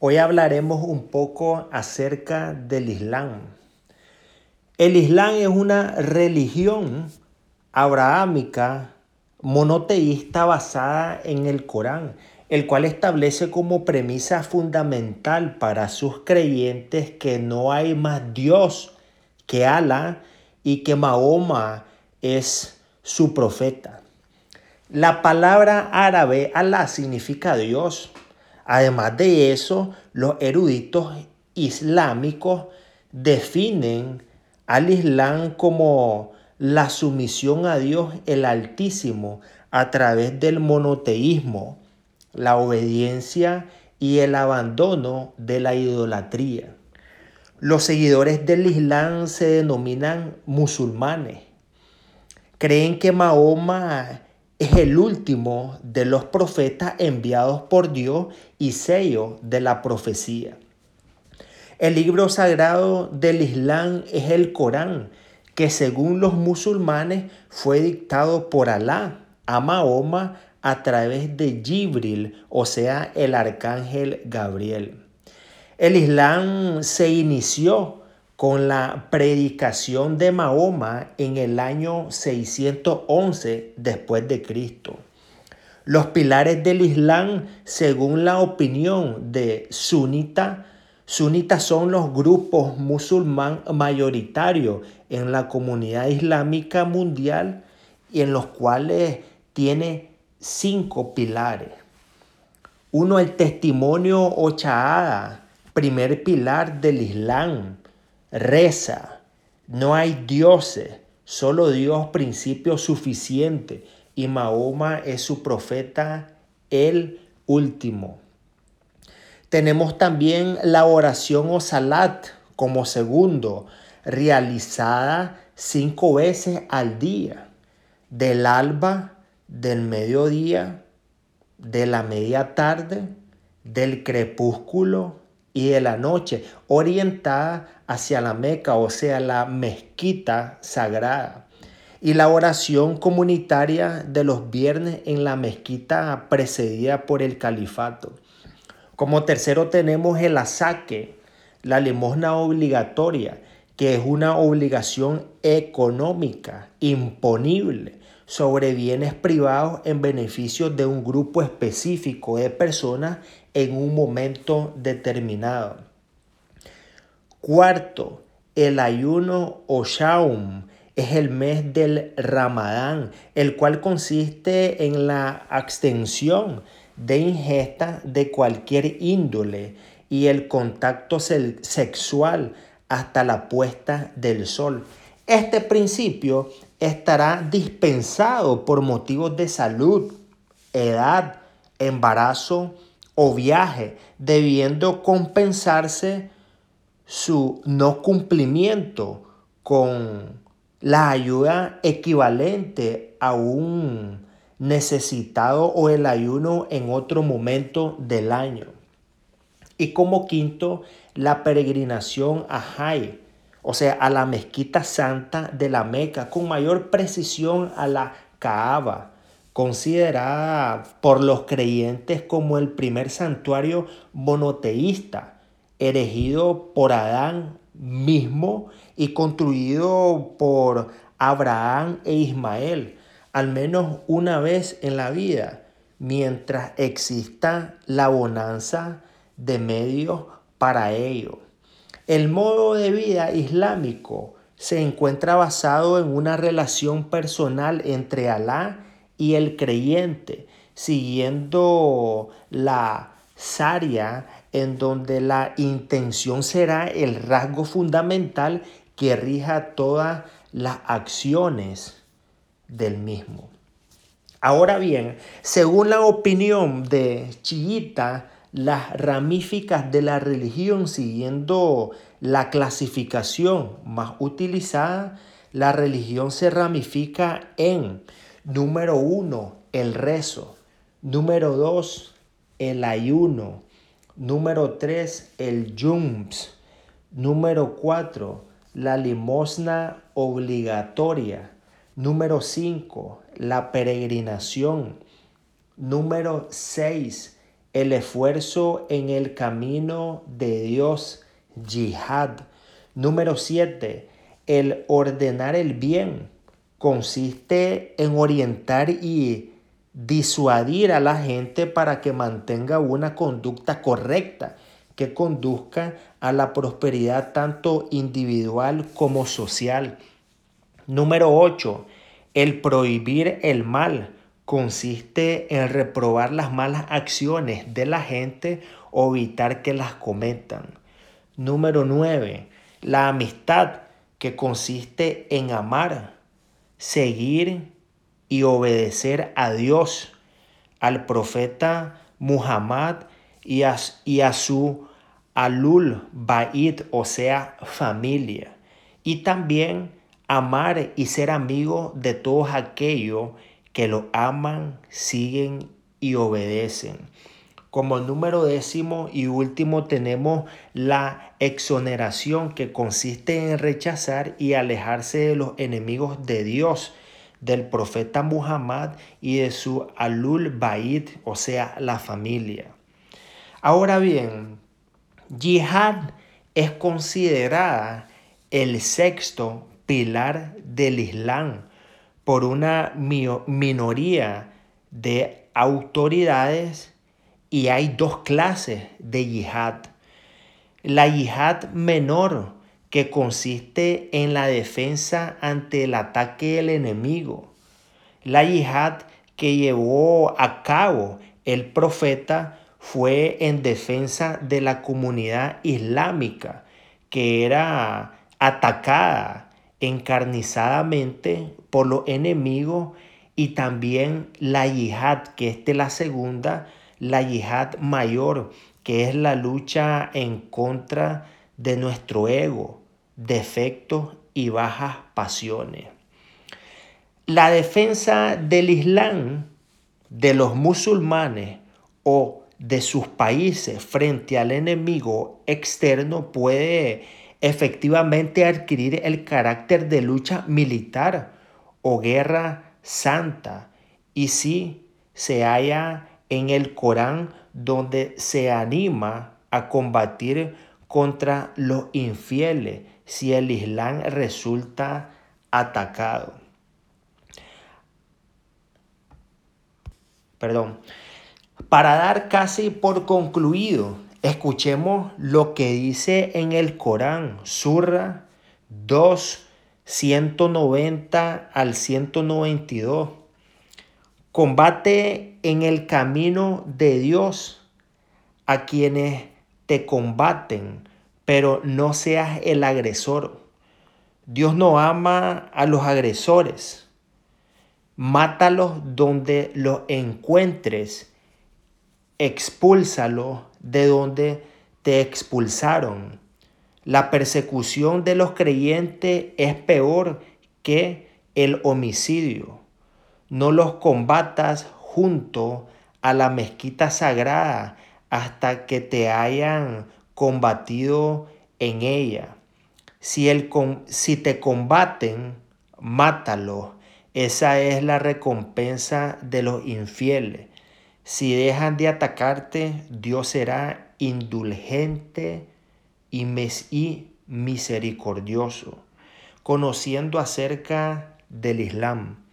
Hoy hablaremos un poco acerca del Islam. El Islam es una religión abrahámica monoteísta basada en el Corán, el cual establece como premisa fundamental para sus creyentes que no hay más Dios que Alá y que Mahoma es su profeta. La palabra árabe Alá significa Dios. Además de eso, los eruditos islámicos definen al Islam como la sumisión a Dios el Altísimo a través del monoteísmo, la obediencia y el abandono de la idolatría. Los seguidores del Islam se denominan musulmanes. Creen que Mahoma es el último de los profetas enviados por Dios y sello de la profecía. El libro sagrado del Islam es el Corán, que según los musulmanes fue dictado por Alá a Mahoma a través de Jibril, o sea, el arcángel Gabriel. El Islam se inició con la predicación de Mahoma en el año 611 después de Cristo. Los pilares del Islam, según la opinión de Sunita, Sunitas son los grupos musulmán mayoritarios en la comunidad islámica mundial y en los cuales tiene cinco pilares. Uno, el testimonio o primer pilar del Islam. Reza, no hay dioses, solo Dios principio suficiente. Y Mahoma es su profeta el último. Tenemos también la oración o salat como segundo, realizada cinco veces al día, del alba, del mediodía, de la media tarde, del crepúsculo y de la noche, orientada hacia la Meca, o sea, la mezquita sagrada. Y la oración comunitaria de los viernes en la mezquita precedida por el califato. Como tercero tenemos el asaque, la limosna obligatoria, que es una obligación económica imponible sobre bienes privados en beneficio de un grupo específico de personas en un momento determinado. Cuarto, el ayuno o shaum es el mes del Ramadán, el cual consiste en la abstención de ingesta de cualquier índole y el contacto sexual hasta la puesta del sol. Este principio estará dispensado por motivos de salud, edad, embarazo o viaje, debiendo compensarse su no cumplimiento con la ayuda equivalente a un necesitado o el ayuno en otro momento del año. Y como quinto, la peregrinación a Jai, o sea, a la mezquita santa de la Meca, con mayor precisión a la Kaaba, considerada por los creyentes como el primer santuario monoteísta, erigido por Adán mismo y construido por Abraham e Ismael al menos una vez en la vida, mientras exista la bonanza de medios para ello. El modo de vida islámico se encuentra basado en una relación personal entre Alá y el creyente, siguiendo la Sharia, en donde la intención será el rasgo fundamental que rija todas las acciones del mismo. Ahora bien, según la opinión de Chiita, las ramíficas de la religión, siguiendo la clasificación más utilizada, la religión se ramifica en, número uno, el rezo, número dos, el ayuno, número tres, el yums, número cuatro, la limosna obligatoria, Número 5, la peregrinación. Número 6, el esfuerzo en el camino de Dios, yihad. Número 7, el ordenar el bien. Consiste en orientar y disuadir a la gente para que mantenga una conducta correcta que conduzca a la prosperidad tanto individual como social. Número 8. El prohibir el mal consiste en reprobar las malas acciones de la gente o evitar que las cometan. Número 9. La amistad que consiste en amar, seguir y obedecer a Dios, al profeta Muhammad y a, su alul bait, o sea, familia. Y también amar y ser amigo de todos aquellos que lo aman, siguen y obedecen. Como número décimo y último tenemos la exoneración que consiste en rechazar y alejarse de los enemigos de Dios del profeta Muhammad y de su alul bait, o sea, la familia. Ahora bien, yihad es considerada el sexto pilar del Islam por una minoría de autoridades y hay dos clases de yihad. La yihad menor que consiste en la defensa ante el ataque del enemigo. La yihad que llevó a cabo el profeta fue en defensa de la comunidad islámica que era atacada encarnizadamente por los enemigos y también la yihad, que es la segunda, la yihad mayor, que es la lucha en contra de nuestro ego, defectos y bajas pasiones. La defensa del Islam, de los musulmanes o de sus países frente al enemigo externo puede efectivamente adquirir el carácter de lucha militar o guerra santa y si se halla en el Corán donde se anima a combatir contra los infieles si el Islam resulta atacado. Perdón. Para dar casi por concluido, escuchemos lo que dice en el Corán, Surra 2, 190 al 192. Combate en el camino de Dios a quienes te combaten pero no seas el agresor. Dios no ama a los agresores. Mátalos donde los encuentres. Expúlsalos de donde te expulsaron. La persecución de los creyentes es peor que el homicidio. No los combatas junto a la mezquita sagrada hasta que te hayan combatido en ella. Si, el, si te combaten, mátalo. Esa es la recompensa de los infieles. Si dejan de atacarte, Dios será indulgente y misericordioso. Conociendo acerca del Islam.